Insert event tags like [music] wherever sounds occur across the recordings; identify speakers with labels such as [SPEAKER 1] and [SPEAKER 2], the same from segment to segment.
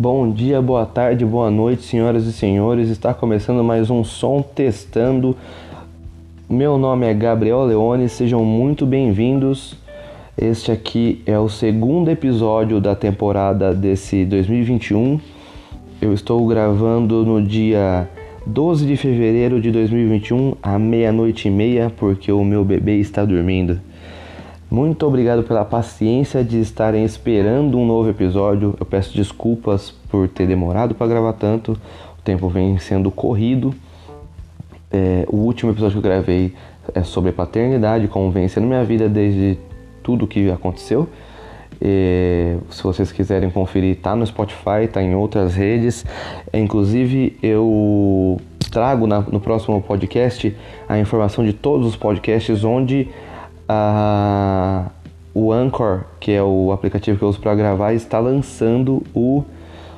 [SPEAKER 1] Bom dia, boa tarde, boa noite, senhoras e senhores. Está começando mais um som testando. Meu nome é Gabriel Leone, sejam muito bem-vindos. Este aqui é o segundo episódio da temporada desse 2021. Eu estou gravando no dia 12 de fevereiro de 2021, à meia-noite e meia, porque o meu bebê está dormindo. Muito obrigado pela paciência de estarem esperando um novo episódio. Eu peço desculpas por ter demorado para gravar tanto. O tempo vem sendo corrido. É, o último episódio que eu gravei é sobre paternidade, como vem sendo minha vida desde tudo que aconteceu. É, se vocês quiserem conferir, tá no Spotify, tá em outras redes. É, inclusive, eu trago na, no próximo podcast a informação de todos os podcasts onde a, o Anchor, que é o aplicativo que eu uso para gravar, está lançando o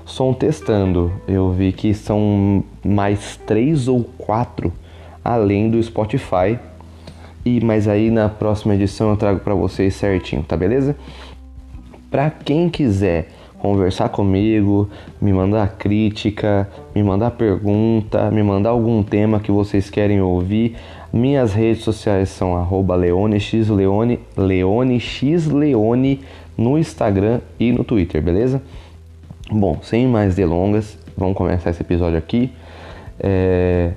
[SPEAKER 1] som testando. Eu vi que são mais três ou quatro além do Spotify. E mas aí na próxima edição eu trago para vocês certinho, tá beleza? Para quem quiser conversar comigo, me mandar crítica, me mandar pergunta, me mandar algum tema que vocês querem ouvir. Minhas redes sociais são arroba leonexleone, no Instagram e no Twitter, beleza? Bom, sem mais delongas, vamos começar esse episódio aqui. É...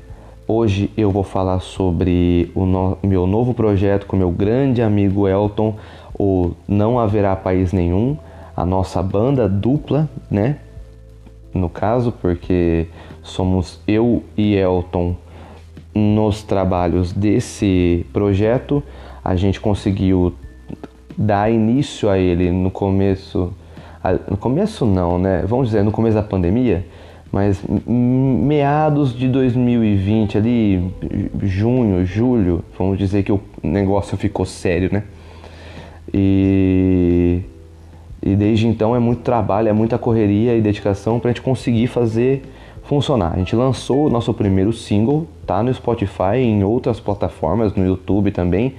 [SPEAKER 1] Hoje eu vou falar sobre o no... meu novo projeto com meu grande amigo Elton, o Não Haverá País Nenhum a nossa banda dupla, né? No caso, porque somos eu e Elton nos trabalhos desse projeto. A gente conseguiu dar início a ele no começo. No começo não, né? Vamos dizer, no começo da pandemia, mas meados de 2020, ali, junho, julho, vamos dizer que o negócio ficou sério, né? E e desde então é muito trabalho, é muita correria e dedicação para a gente conseguir fazer funcionar. A gente lançou o nosso primeiro single, tá no Spotify e em outras plataformas, no YouTube também.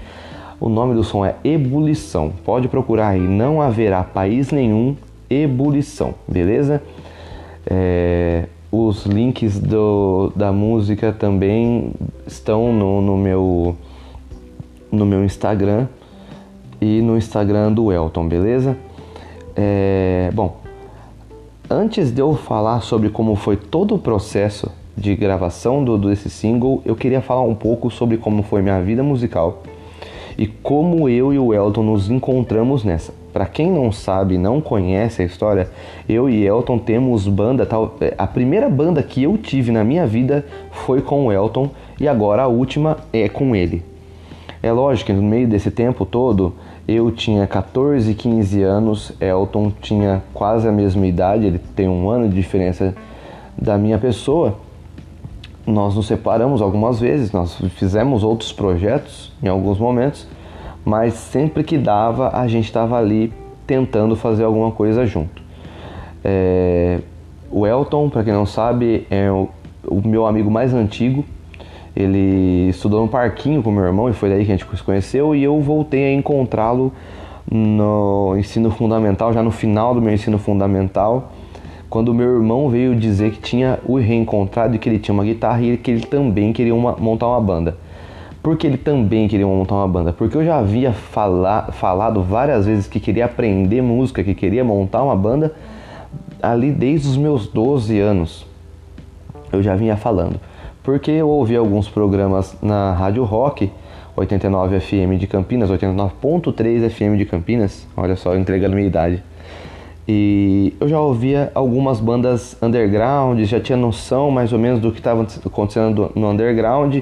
[SPEAKER 1] O nome do som é Ebulição. Pode procurar aí, não haverá país nenhum Ebulição, beleza? É, os links do, da música também estão no, no, meu, no meu Instagram e no Instagram do Elton, beleza? É, bom, antes de eu falar sobre como foi todo o processo de gravação do, desse single, eu queria falar um pouco sobre como foi minha vida musical e como eu e o Elton nos encontramos nessa. Para quem não sabe, não conhece a história, eu e Elton temos banda tal. É, a primeira banda que eu tive na minha vida foi com o Elton e agora a última é com ele. É lógico que no meio desse tempo todo eu tinha 14, 15 anos, Elton tinha quase a mesma idade, ele tem um ano de diferença da minha pessoa. Nós nos separamos algumas vezes, nós fizemos outros projetos em alguns momentos, mas sempre que dava a gente estava ali tentando fazer alguma coisa junto. É... O Elton, para quem não sabe, é o, o meu amigo mais antigo, ele estudou no parquinho com meu irmão e foi daí que a gente se conheceu e eu voltei a encontrá-lo no ensino fundamental, já no final do meu ensino fundamental, quando meu irmão veio dizer que tinha o reencontrado e que ele tinha uma guitarra e que ele também queria uma, montar uma banda. Por que ele também queria montar uma banda? Porque eu já havia fala, falado várias vezes que queria aprender música, que queria montar uma banda ali desde os meus 12 anos. Eu já vinha falando porque eu ouvi alguns programas na Rádio Rock, 89 FM de Campinas, 89.3 FM de Campinas, olha só, entregando minha idade. E eu já ouvia algumas bandas underground, já tinha noção mais ou menos do que estava acontecendo no underground.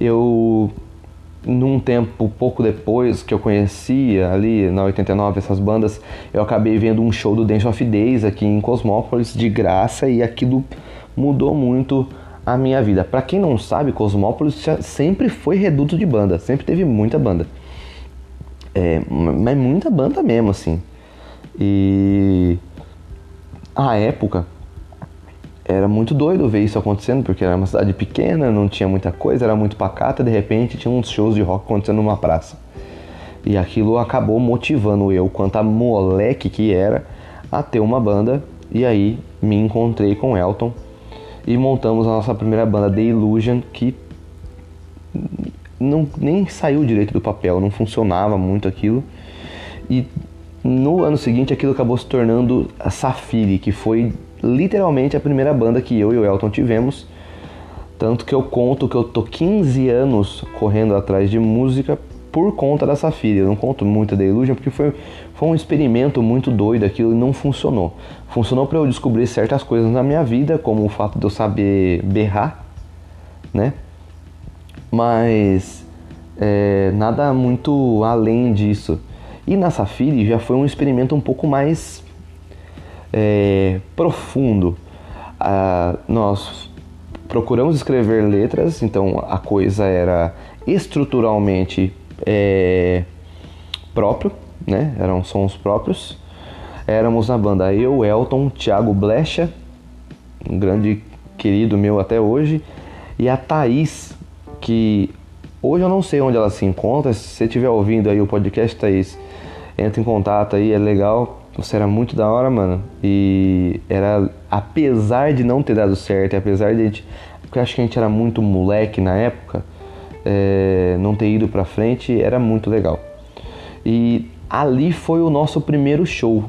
[SPEAKER 1] Eu, num tempo pouco depois que eu conhecia ali na 89 essas bandas, eu acabei vendo um show do Dance of Days aqui em Cosmópolis de graça e aquilo mudou muito a minha vida. Para quem não sabe, Cosmópolis sempre foi reduto de banda, sempre teve muita banda. É, mas muita banda mesmo, assim. E a época era muito doido ver isso acontecendo, porque era uma cidade pequena, não tinha muita coisa, era muito pacata, de repente tinha uns shows de rock acontecendo numa praça. E aquilo acabou motivando eu, quanto a moleque que era, a ter uma banda E aí me encontrei com Elton e montamos a nossa primeira banda, The Illusion, que não, nem saiu direito do papel, não funcionava muito aquilo. E no ano seguinte aquilo acabou se tornando a Safiri, que foi literalmente a primeira banda que eu e o Elton tivemos. Tanto que eu conto que eu tô 15 anos correndo atrás de música por conta da Safiri. Eu não conto muito da Illusion porque foi, foi um experimento muito doido, aquilo não funcionou. Funcionou para eu descobrir certas coisas na minha vida, como o fato de eu saber berrar, né? Mas é, nada muito além disso. E na Safiri já foi um experimento um pouco mais é, profundo. Ah, nós procuramos escrever letras, então a coisa era estruturalmente é, próprio, né? Eram sons próprios. Éramos na banda eu, Elton, Thiago Blecha, um grande querido meu até hoje, e a Thaís, que hoje eu não sei onde ela se encontra. Se você estiver ouvindo aí o podcast, Thaís, entra em contato aí, é legal. Você era muito da hora, mano. E era, apesar de não ter dado certo, apesar de a gente, porque eu acho que a gente era muito moleque na época, é, não ter ido pra frente, era muito legal. E ali foi o nosso primeiro show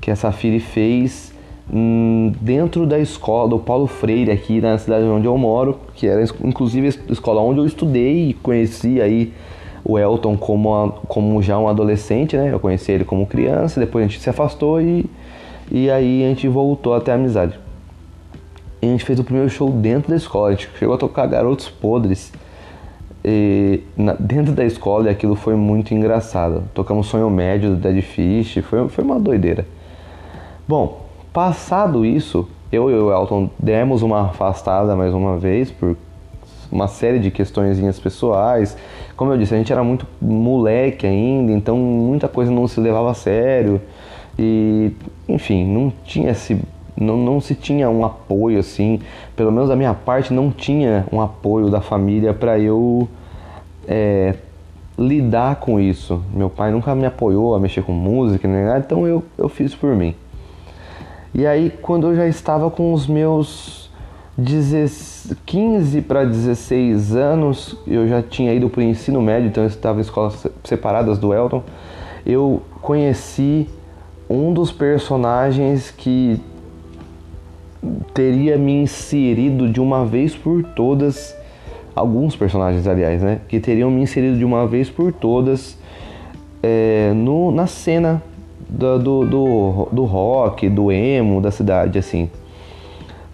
[SPEAKER 1] que a Safiri fez hum, dentro da escola do Paulo Freire aqui na cidade onde eu moro, que era inclusive a escola onde eu estudei e conheci aí o Elton como, a, como já um adolescente, né? Eu conheci ele como criança, depois a gente se afastou e, e aí a gente voltou até a amizade. E a gente fez o primeiro show dentro da escola, a gente chegou a tocar Garotos Podres e, na, dentro da escola e aquilo foi muito engraçado. Tocamos Sonho Médio do Dead Fish, foi, foi uma doideira. Bom, passado isso, eu e o Elton demos uma afastada mais uma vez por uma série de questõezinhas pessoais. Como eu disse, a gente era muito moleque ainda, então muita coisa não se levava a sério. E, enfim, não tinha esse não, não se tinha um apoio assim, pelo menos da minha parte não tinha um apoio da família para eu é, lidar com isso. Meu pai nunca me apoiou a mexer com música, nada, então eu, eu fiz por mim. E aí, quando eu já estava com os meus 15 para 16 anos, eu já tinha ido para o ensino médio, então eu estava em escolas separadas do Elton. Eu conheci um dos personagens que teria me inserido de uma vez por todas, alguns personagens, aliás, né? Que teriam me inserido de uma vez por todas é, no, na cena do, do, do, do rock, do emo da cidade, assim.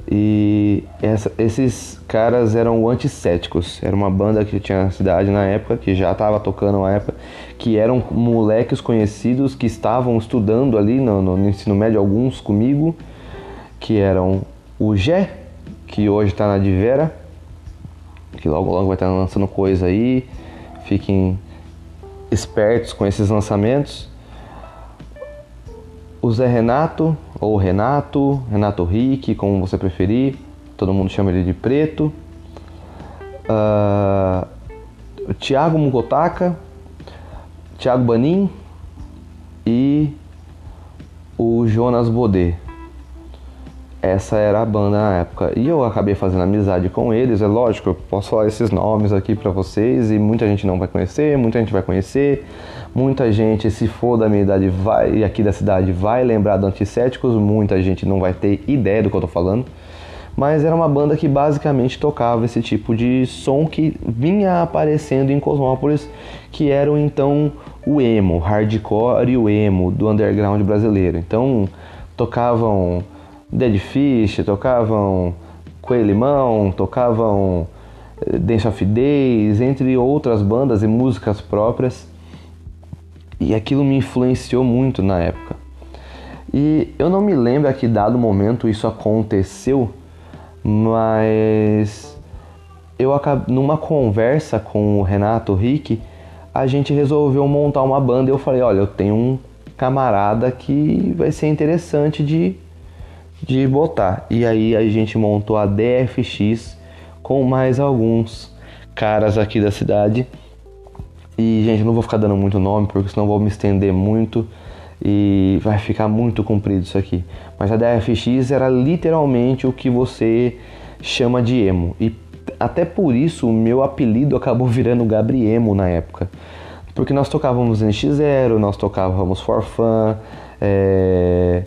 [SPEAKER 1] E essa, esses caras eram anticéticos. Era uma banda que tinha na cidade na época, que já estava tocando na época, que eram moleques conhecidos que estavam estudando ali no, no ensino médio, alguns comigo, que eram o Gé, que hoje está na Divera, que logo logo vai estar tá lançando coisa aí. Fiquem espertos com esses lançamentos o Zé Renato, ou Renato, Renato Rick, como você preferir, todo mundo chama ele de Preto. Uh, o Thiago Mukotaka, Thiago Banin e o Jonas Baudet. Essa era a banda na época. E eu acabei fazendo amizade com eles. É lógico, eu posso falar esses nomes aqui para vocês e muita gente não vai conhecer, muita gente vai conhecer. Muita gente, se for da minha idade vai, e aqui da cidade, vai lembrar do Anticéticos, muita gente não vai ter ideia do que eu tô falando. Mas era uma banda que basicamente tocava esse tipo de som que vinha aparecendo em Cosmópolis, que eram então o emo, hardcore e o emo do underground brasileiro. Então tocavam Dead Fish, tocavam Coelho Limão, tocavam eh, Dance of Days, entre outras bandas e músicas próprias. E aquilo me influenciou muito na época. E eu não me lembro a que dado momento isso aconteceu, mas eu acabei, numa conversa com o Renato Rick, a gente resolveu montar uma banda e eu falei, olha, eu tenho um camarada que vai ser interessante de, de botar. E aí a gente montou a DFX com mais alguns caras aqui da cidade e, gente, não vou ficar dando muito nome, porque senão vou me estender muito. e vai ficar muito comprido isso aqui. Mas a DFX era literalmente o que você chama de emo. E até por isso o meu apelido acabou virando Gabriemo na época. Porque nós tocávamos NX0, nós tocávamos For Fun, é...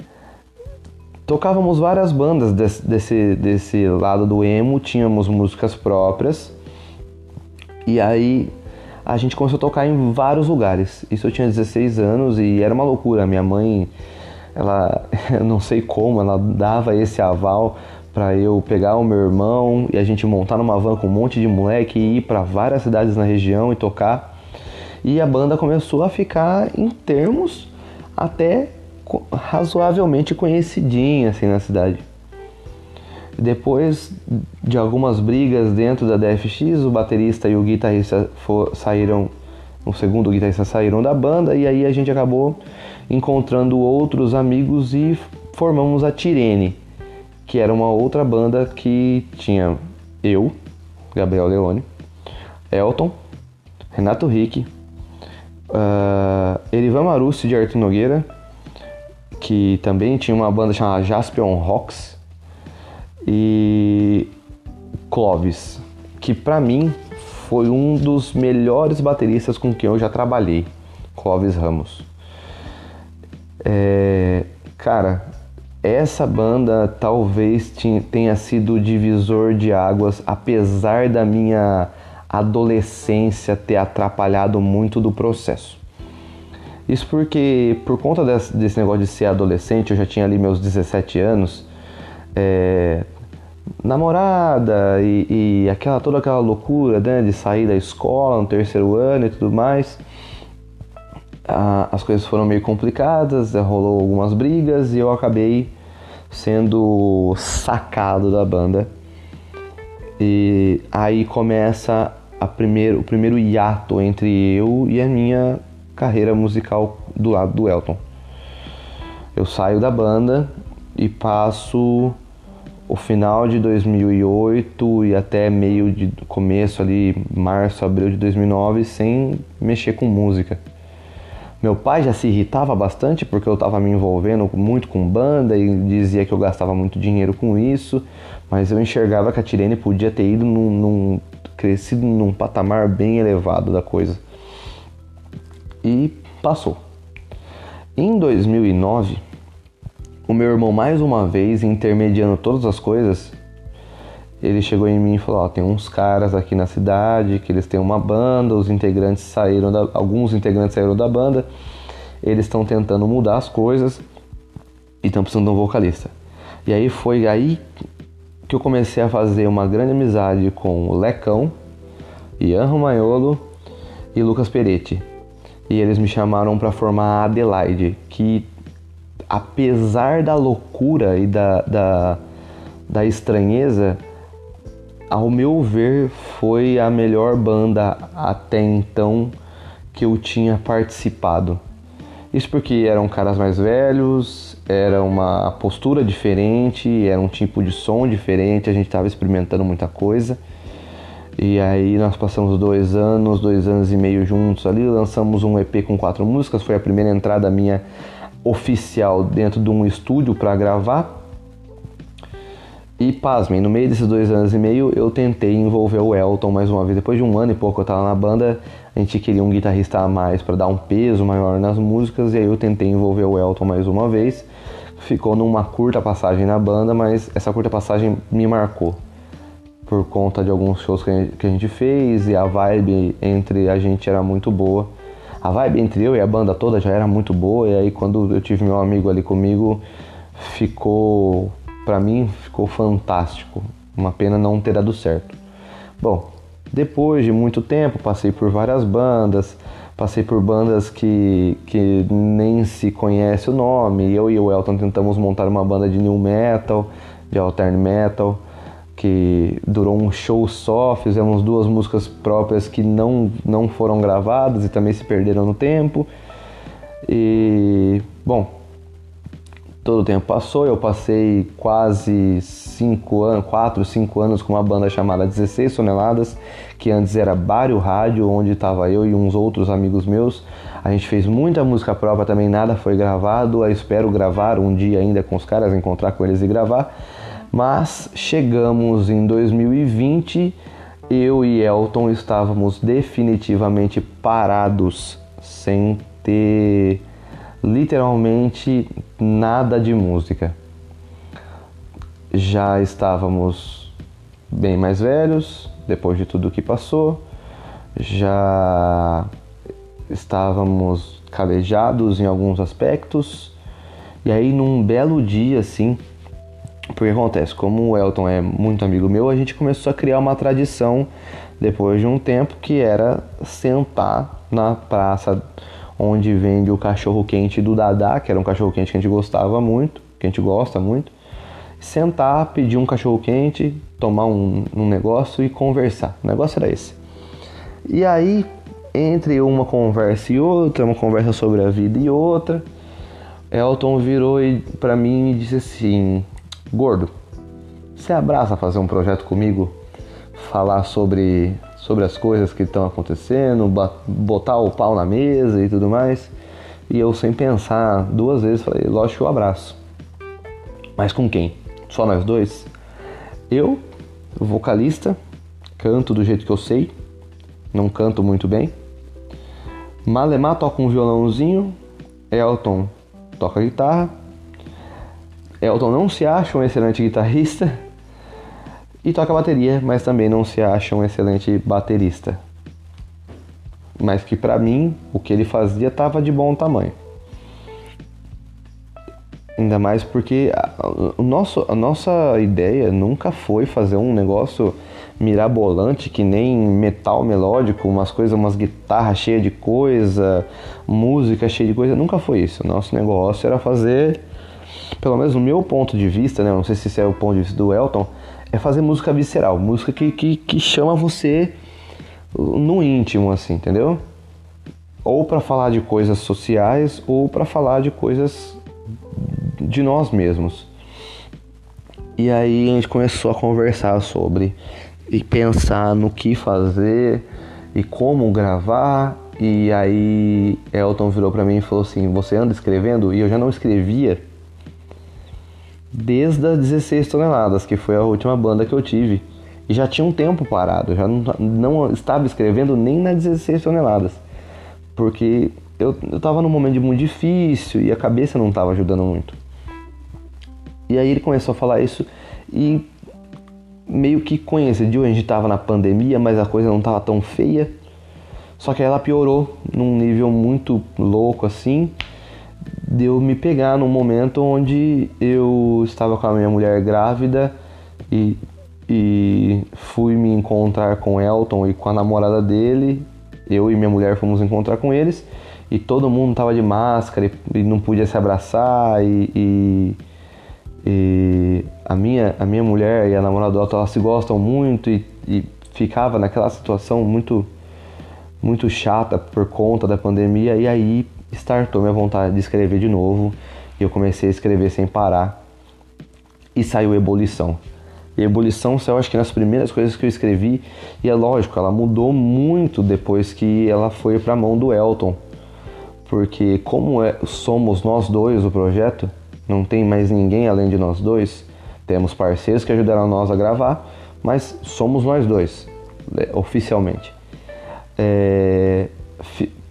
[SPEAKER 1] tocávamos várias bandas desse, desse, desse lado do emo, tínhamos músicas próprias. E aí a gente começou a tocar em vários lugares. Isso eu tinha 16 anos e era uma loucura. Minha mãe, ela, [laughs] eu não sei como, ela dava esse aval para eu pegar o meu irmão e a gente montar numa van com um monte de moleque e ir para várias cidades na região e tocar. E a banda começou a ficar em termos até razoavelmente conhecidinha assim na cidade. Depois de algumas brigas dentro da DFX, o baterista e o guitarrista for, saíram, o segundo guitarrista saíram da banda e aí a gente acabou encontrando outros amigos e formamos a Tirene, que era uma outra banda que tinha eu, Gabriel Leone, Elton, Renato Rick, uh, Erivan Marussi de Arthur Nogueira, que também tinha uma banda chamada Jaspion Rocks, e Clovis, que para mim foi um dos melhores bateristas com quem eu já trabalhei, Clovis Ramos. É, cara, essa banda talvez tenha sido o divisor de águas, apesar da minha adolescência ter atrapalhado muito do processo. Isso porque, por conta desse, desse negócio de ser adolescente, eu já tinha ali meus 17 anos, é, namorada e, e, aquela toda aquela loucura né, de sair da escola no terceiro ano e tudo mais as coisas foram meio complicadas, rolou algumas brigas e eu acabei sendo sacado da banda. E aí começa a primeiro, o primeiro hiato entre eu e a minha carreira musical do lado do Elton. Eu saio da banda e passo o final de 2008 e até meio de começo ali, março, abril de 2009 sem mexer com música. Meu pai já se irritava bastante porque eu estava me envolvendo muito com banda e dizia que eu gastava muito dinheiro com isso, mas eu enxergava que a Tirene podia ter ido num, num crescido num patamar bem elevado da coisa. E passou. Em 2009, o meu irmão mais uma vez intermediando todas as coisas, ele chegou em mim e falou: ó, tem uns caras aqui na cidade que eles têm uma banda, os integrantes saíram da, alguns integrantes saíram da banda, eles estão tentando mudar as coisas e estão precisando de um vocalista. E aí foi aí que eu comecei a fazer uma grande amizade com o Lecão, Ian Romaiolo e Lucas Peretti. E eles me chamaram para formar a Adelaide, que apesar da loucura e da, da, da estranheza, ao meu ver, foi a melhor banda até então que eu tinha participado. Isso porque eram caras mais velhos, era uma postura diferente, era um tipo de som diferente, a gente estava experimentando muita coisa. E aí nós passamos dois anos, dois anos e meio juntos ali, lançamos um EP com quatro músicas, foi a primeira entrada minha oficial dentro de um estúdio para gravar. E pasmem, no meio desses dois anos e meio eu tentei envolver o Elton mais uma vez. Depois de um ano e pouco eu tava na banda, a gente queria um guitarrista a mais para dar um peso maior nas músicas, e aí eu tentei envolver o Elton mais uma vez. Ficou numa curta passagem na banda, mas essa curta passagem me marcou. Por conta de alguns shows que a gente fez e a vibe entre a gente era muito boa. A vibe entre eu e a banda toda já era muito boa, e aí quando eu tive meu amigo ali comigo, ficou para mim ficou fantástico. Uma pena não ter dado certo. Bom, depois de muito tempo, passei por várias bandas, passei por bandas que, que nem se conhece o nome. Eu e o Elton tentamos montar uma banda de new metal, de altern metal, que durou um show só, fizemos duas músicas próprias que não, não foram gravadas e também se perderam no tempo. E, bom, Todo o tempo passou, eu passei quase 5 anos, 4, 5 anos com uma banda chamada 16 Toneladas, que antes era Bário Rádio, onde estava eu e uns outros amigos meus. A gente fez muita música própria também, nada foi gravado. Eu espero gravar um dia ainda com os caras, encontrar com eles e gravar. Mas chegamos em 2020, eu e Elton estávamos definitivamente parados, sem ter literalmente nada de música. Já estávamos bem mais velhos, depois de tudo que passou, já estávamos calejados em alguns aspectos, e aí num belo dia assim, porque acontece, como o Elton é muito amigo meu, a gente começou a criar uma tradição depois de um tempo que era sentar na praça onde vende o cachorro quente do Dadá, que era um cachorro quente que a gente gostava muito, que a gente gosta muito. Sentar, pedir um cachorro quente, tomar um, um negócio e conversar. O negócio era esse. E aí, entre uma conversa e outra, uma conversa sobre a vida e outra, Elton virou para mim e disse assim: Gordo, você abraça fazer um projeto comigo? Falar sobre sobre as coisas que estão acontecendo, botar o pau na mesa e tudo mais. E eu, sem pensar duas vezes, falei: lógico eu abraço. Mas com quem? Só nós dois? Eu, vocalista, canto do jeito que eu sei, não canto muito bem. Malemar toca um violãozinho, Elton toca guitarra. Elton não se acha um excelente guitarrista, e toca bateria, mas também não se acha um excelente baterista. Mas que para mim o que ele fazia estava de bom tamanho. Ainda mais porque a, nosso, a nossa ideia nunca foi fazer um negócio mirabolante que nem metal melódico, umas coisas, umas guitarras cheias de coisa, música cheia de coisa. Nunca foi isso. Nosso negócio era fazer, pelo menos no meu ponto de vista, né? Não sei se esse é o ponto de vista do Elton, é fazer música visceral, música que, que, que chama você no íntimo, assim, entendeu? Ou para falar de coisas sociais, ou para falar de coisas de nós mesmos. E aí a gente começou a conversar sobre e pensar no que fazer e como gravar. E aí Elton virou para mim e falou assim: "Você anda escrevendo?" E eu já não escrevia desde as 16 toneladas, que foi a última banda que eu tive. E já tinha um tempo parado, já não, não estava escrevendo nem nas 16 toneladas. Porque eu, eu tava num momento muito difícil e a cabeça não estava ajudando muito. E aí ele começou a falar isso e meio que coincidiu, a gente estava na pandemia, mas a coisa não estava tão feia. Só que ela piorou num nível muito louco assim de eu me pegar num momento onde eu estava com a minha mulher grávida e, e fui me encontrar com Elton e com a namorada dele. Eu e minha mulher fomos encontrar com eles e todo mundo tava de máscara e, e não podia se abraçar e, e, e, a minha a minha mulher e a namorada do Elton elas se gostam muito e, e ficava naquela situação muito muito chata por conta da pandemia e aí startou minha vontade de escrever de novo e eu comecei a escrever sem parar e saiu Ebulição. E Ebulição saiu acho que nas primeiras coisas que eu escrevi e é lógico, ela mudou muito depois que ela foi para a mão do Elton. Porque como é, somos nós dois o projeto, não tem mais ninguém além de nós dois, temos parceiros que ajudaram nós a gravar, mas somos nós dois, né, oficialmente. É,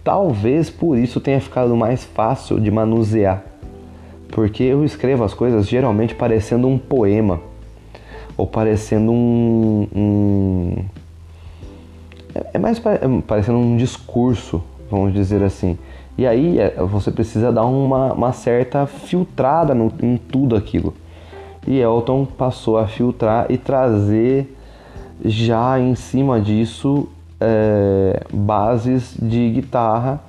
[SPEAKER 1] Talvez por isso tenha ficado mais fácil de manusear, porque eu escrevo as coisas geralmente parecendo um poema ou parecendo um, um é, é mais é parecendo um discurso, vamos dizer assim. E aí é, você precisa dar uma, uma certa filtrada no, em tudo aquilo. E Elton passou a filtrar e trazer já em cima disso é, bases de guitarra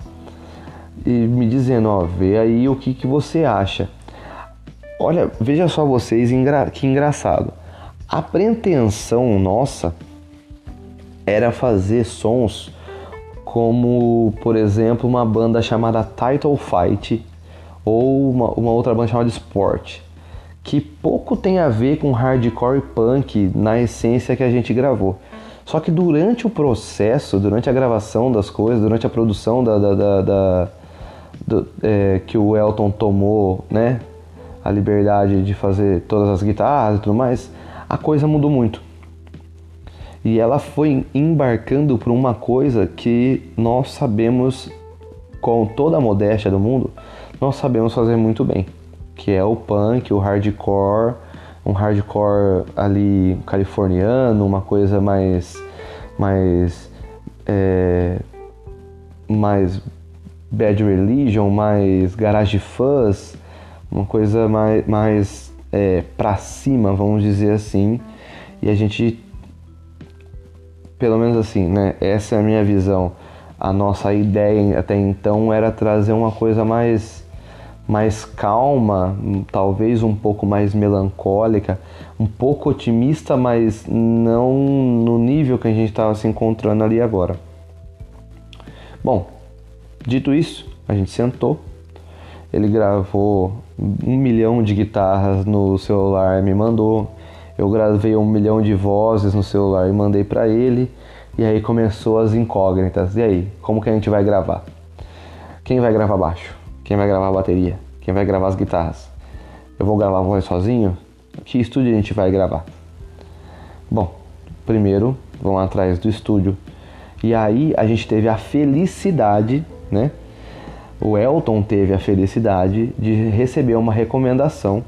[SPEAKER 1] e me dizendo, ó, vê aí o que, que você acha. Olha, veja só vocês que engraçado. A pretensão nossa era fazer sons como, por exemplo, uma banda chamada Title Fight ou uma, uma outra banda chamada Sport, que pouco tem a ver com hardcore punk na essência que a gente gravou. Só que durante o processo, durante a gravação das coisas, durante a produção da, da, da, da do, é, que o Elton tomou, né, a liberdade de fazer todas as guitarras e tudo mais, a coisa mudou muito. E ela foi embarcando por uma coisa que nós sabemos, com toda a modéstia do mundo, nós sabemos fazer muito bem, que é o punk, o hardcore, um hardcore ali californiano, uma coisa mais mais é, mais Bad Religion, mais Garage Fuzz, uma coisa mais, mais é, pra cima, vamos dizer assim. E a gente, pelo menos assim, né? Essa é a minha visão. A nossa ideia até então era trazer uma coisa mais mais calma, talvez um pouco mais melancólica, um pouco otimista, mas não no nível que a gente estava se encontrando ali agora. Bom, dito isso, a gente sentou, ele gravou um milhão de guitarras no celular, me mandou. Eu gravei um milhão de vozes no celular e mandei para ele. E aí começou as incógnitas. E aí, como que a gente vai gravar? Quem vai gravar baixo? Quem vai gravar a bateria? Quem vai gravar as guitarras? Eu vou gravar a voz sozinho? Que estúdio a gente vai gravar? Bom, primeiro vamos atrás do estúdio. E aí a gente teve a felicidade, né? O Elton teve a felicidade de receber uma recomendação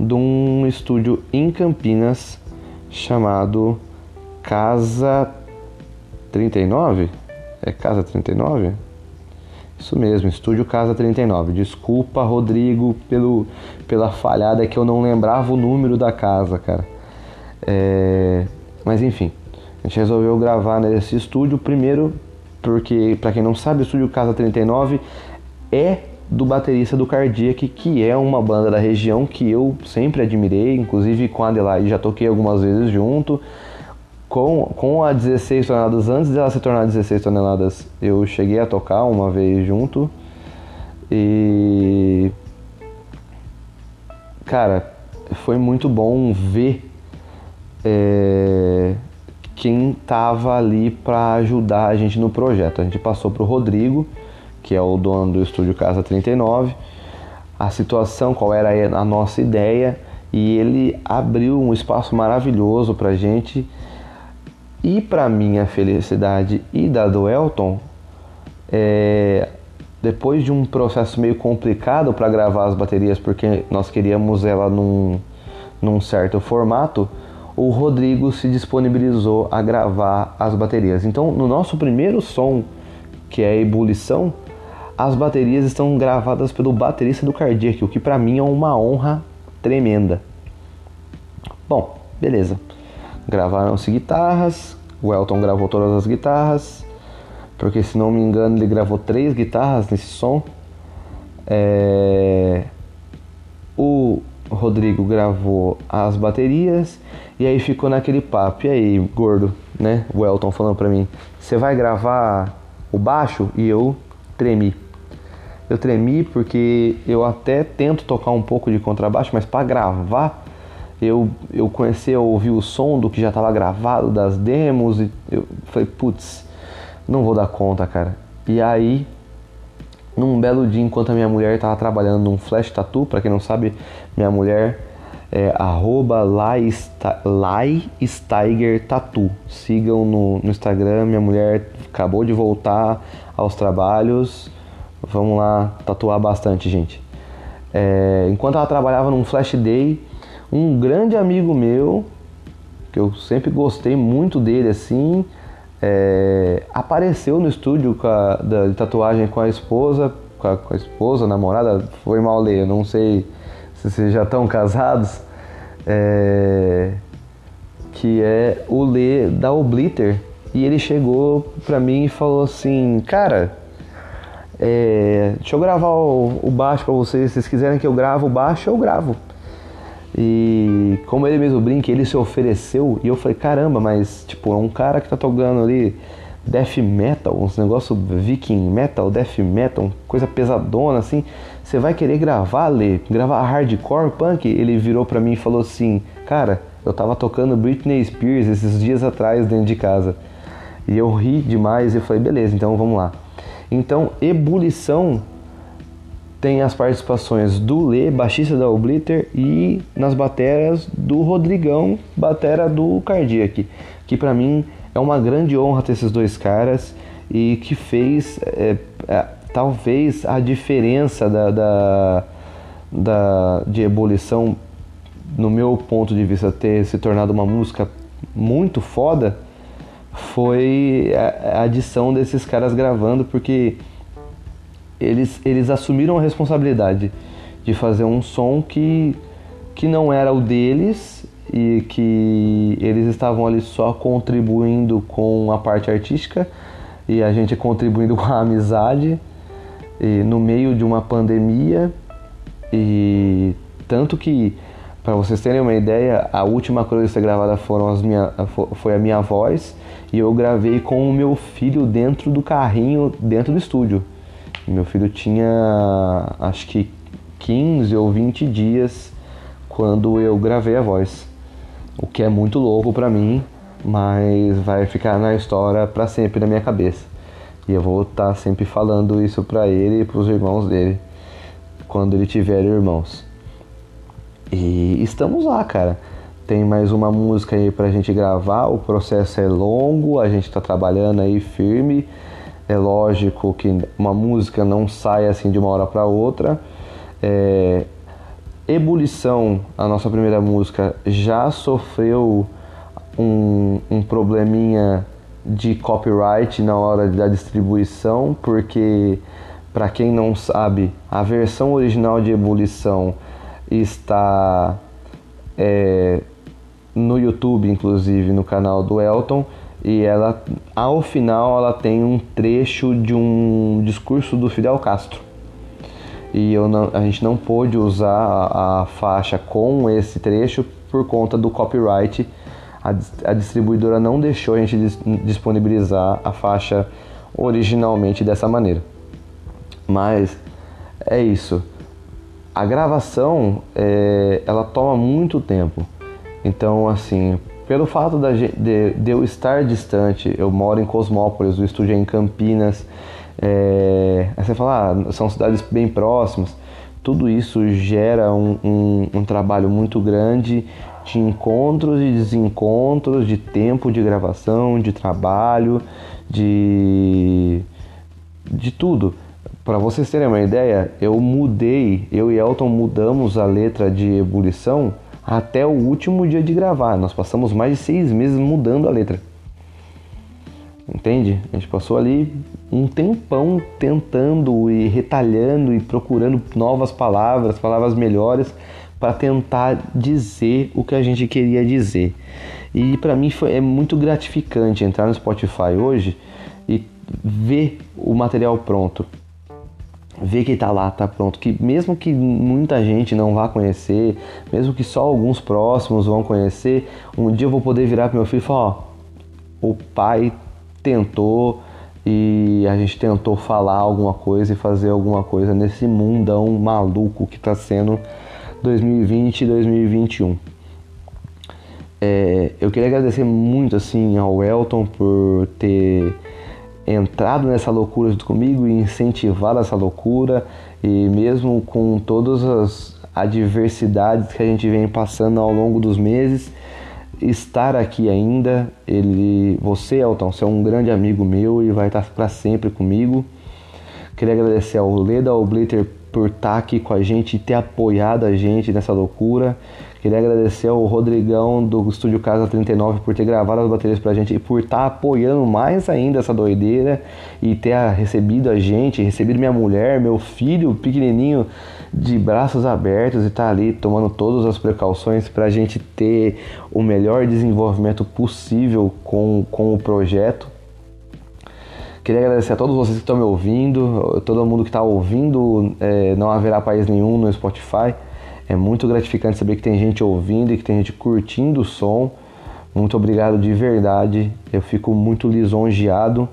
[SPEAKER 1] de um estúdio em Campinas chamado Casa 39? É Casa 39? Isso mesmo, Estúdio Casa 39. Desculpa, Rodrigo, pelo, pela falhada que eu não lembrava o número da casa, cara. É, mas enfim, a gente resolveu gravar nesse estúdio primeiro porque, para quem não sabe, o Estúdio Casa 39 é do baterista do Cardiac, que é uma banda da região que eu sempre admirei, inclusive com a Adelaide já toquei algumas vezes junto com, com a 16 toneladas, antes dela se tornar 16 toneladas, eu cheguei a tocar uma vez junto. E. Cara, foi muito bom ver é, quem tava ali para ajudar a gente no projeto. A gente passou pro Rodrigo, que é o dono do estúdio Casa 39, a situação, qual era a nossa ideia, e ele abriu um espaço maravilhoso pra gente e para minha felicidade e da do Elton, é, depois de um processo meio complicado para gravar as baterias, porque nós queríamos ela num, num certo formato, o Rodrigo se disponibilizou a gravar as baterias. Então, no nosso primeiro som, que é a ebulição, as baterias estão gravadas pelo baterista do Cardiac, o que para mim é uma honra tremenda. Bom, beleza. Gravaram-se guitarras, o Elton gravou todas as guitarras, porque se não me engano ele gravou três guitarras nesse som. É... O Rodrigo gravou as baterias e aí ficou naquele papo. E aí, gordo, né? O Elton falando pra mim: Você vai gravar o baixo? E eu tremi. Eu tremi porque eu até tento tocar um pouco de contrabaixo, mas para gravar eu, eu comecei a o som do que já estava gravado das demos e eu falei, putz, não vou dar conta, cara. E aí, num belo dia, enquanto a minha mulher estava trabalhando num flash tattoo, para quem não sabe, minha mulher é arroba Steiger Tattoo. Sigam no, no Instagram, minha mulher acabou de voltar aos trabalhos. Vamos lá tatuar bastante, gente. É, enquanto ela trabalhava num flash day, um grande amigo meu, que eu sempre gostei muito dele assim, é, apareceu no estúdio a, da, de tatuagem com a esposa, com a, com a esposa, namorada, foi mal ler, não sei se vocês já estão casados, é, que é o Lê da Obliter. E ele chegou pra mim e falou assim, cara, é, deixa eu gravar o, o baixo pra vocês, se vocês quiserem que eu grave o baixo, eu gravo. E como ele mesmo brinca, ele se ofereceu e eu falei, caramba, mas tipo, é um cara que tá tocando ali death metal, uns negócio viking metal, death metal, coisa pesadona assim. Você vai querer gravar, Lê? Gravar hardcore punk? Ele virou para mim e falou assim: "Cara, eu tava tocando Britney Spears esses dias atrás dentro de casa". E eu ri demais e falei: "Beleza, então vamos lá". Então, Ebulição tem as participações do Lê, baixista da Obliter, e nas bateras do Rodrigão, batera do Cardiac, que para mim é uma grande honra ter esses dois caras e que fez é, é, talvez a diferença da, da, da, de ebulição, no meu ponto de vista, ter se tornado uma música muito foda foi a, a adição desses caras gravando, porque eles, eles assumiram a responsabilidade de fazer um som que, que não era o deles e que eles estavam ali só contribuindo com a parte artística e a gente contribuindo com a amizade no meio de uma pandemia. E tanto que para vocês terem uma ideia a última coisa a ser gravada foram as minha, foi a minha voz e eu gravei com o meu filho dentro do carrinho dentro do estúdio meu filho tinha acho que 15 ou 20 dias quando eu gravei a voz o que é muito louco para mim, mas vai ficar na história para sempre na minha cabeça. E eu vou estar tá sempre falando isso para ele e para os irmãos dele quando ele tiver irmãos. E estamos lá, cara. Tem mais uma música aí pra gente gravar. O processo é longo, a gente tá trabalhando aí firme. É lógico que uma música não sai assim de uma hora para outra. É, Ebulição, a nossa primeira música, já sofreu um, um probleminha de copyright na hora da distribuição, porque, para quem não sabe, a versão original de Ebulição está é, no YouTube, inclusive no canal do Elton, e ela, ao final, ela tem um trecho de um discurso do Fidel Castro e eu não, a gente não pôde usar a, a, faixa com esse trecho por conta do copyright. A, a distribuidora não deixou a gente dis, disponibilizar a faixa originalmente dessa maneira. Mas é isso. A gravação é, ela toma muito tempo. Então, assim, pelo fato de, de, de eu estar distante, eu moro em Cosmópolis, o estúdio é em Campinas é, aí você fala, ah, são cidades bem próximas. Tudo isso gera um, um, um trabalho muito grande de encontros e desencontros, de tempo de gravação, de trabalho, de, de tudo. Para vocês terem uma ideia, eu mudei, eu e Elton mudamos a letra de ebulição até o último dia de gravar. Nós passamos mais de seis meses mudando a letra. Entende? A gente passou ali um tempão tentando e retalhando e procurando novas palavras, palavras melhores para tentar dizer o que a gente queria dizer. E para mim foi, é muito gratificante entrar no Spotify hoje e ver o material pronto. Ver que tá lá, tá pronto. Que mesmo que muita gente não vá conhecer, mesmo que só alguns próximos vão conhecer, um dia eu vou poder virar pro meu filho e falar: ó, o pai tentou e a gente tentou falar alguma coisa e fazer alguma coisa nesse mundão maluco que está sendo 2020 e 2021. É, eu queria agradecer muito assim ao Elton por ter entrado nessa loucura junto comigo e incentivado essa loucura e mesmo com todas as adversidades que a gente vem passando ao longo dos meses estar aqui ainda. Ele, você, Elton, você é um grande amigo meu e vai estar para sempre comigo. Queria agradecer ao Leda Obliter por estar aqui com a gente e ter apoiado a gente nessa loucura. Queria agradecer ao Rodrigão do Estúdio Casa 39 por ter gravado as baterias pra gente e por estar apoiando mais ainda essa doideira e ter recebido a gente, recebido minha mulher, meu filho pequenininho de braços abertos e tá ali tomando todas as precauções para a gente ter o melhor desenvolvimento possível com, com o projeto. Queria agradecer a todos vocês que estão me ouvindo, todo mundo que está ouvindo, é, não haverá país nenhum no Spotify. É muito gratificante saber que tem gente ouvindo e que tem gente curtindo o som. Muito obrigado de verdade. Eu fico muito lisonjeado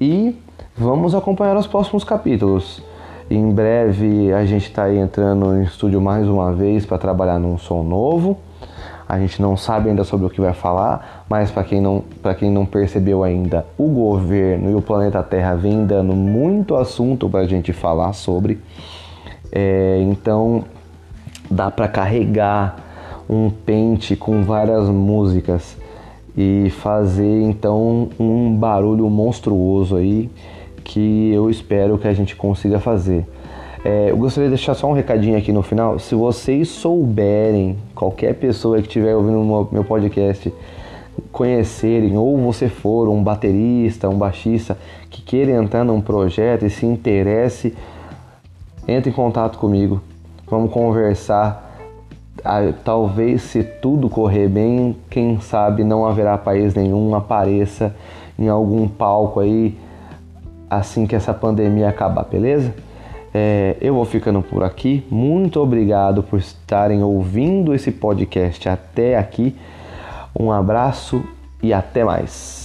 [SPEAKER 1] e vamos acompanhar os próximos capítulos. Em breve a gente está entrando no estúdio mais uma vez para trabalhar num som novo. A gente não sabe ainda sobre o que vai falar, mas para quem, não, quem não percebeu ainda, o governo e o planeta Terra vem dando muito assunto para a gente falar sobre. É, então dá para carregar um pente com várias músicas e fazer então um barulho monstruoso aí que eu espero que a gente consiga fazer. É, eu gostaria de deixar só um recadinho aqui no final. Se vocês souberem, qualquer pessoa que estiver ouvindo meu podcast, conhecerem, ou você for um baterista, um baixista que queira entrar num projeto e se interesse, entre em contato comigo. Vamos conversar. Talvez se tudo correr bem, quem sabe não haverá país nenhum apareça em algum palco aí assim que essa pandemia acabar, beleza? É, eu vou ficando por aqui. Muito obrigado por estarem ouvindo esse podcast até aqui. Um abraço e até mais.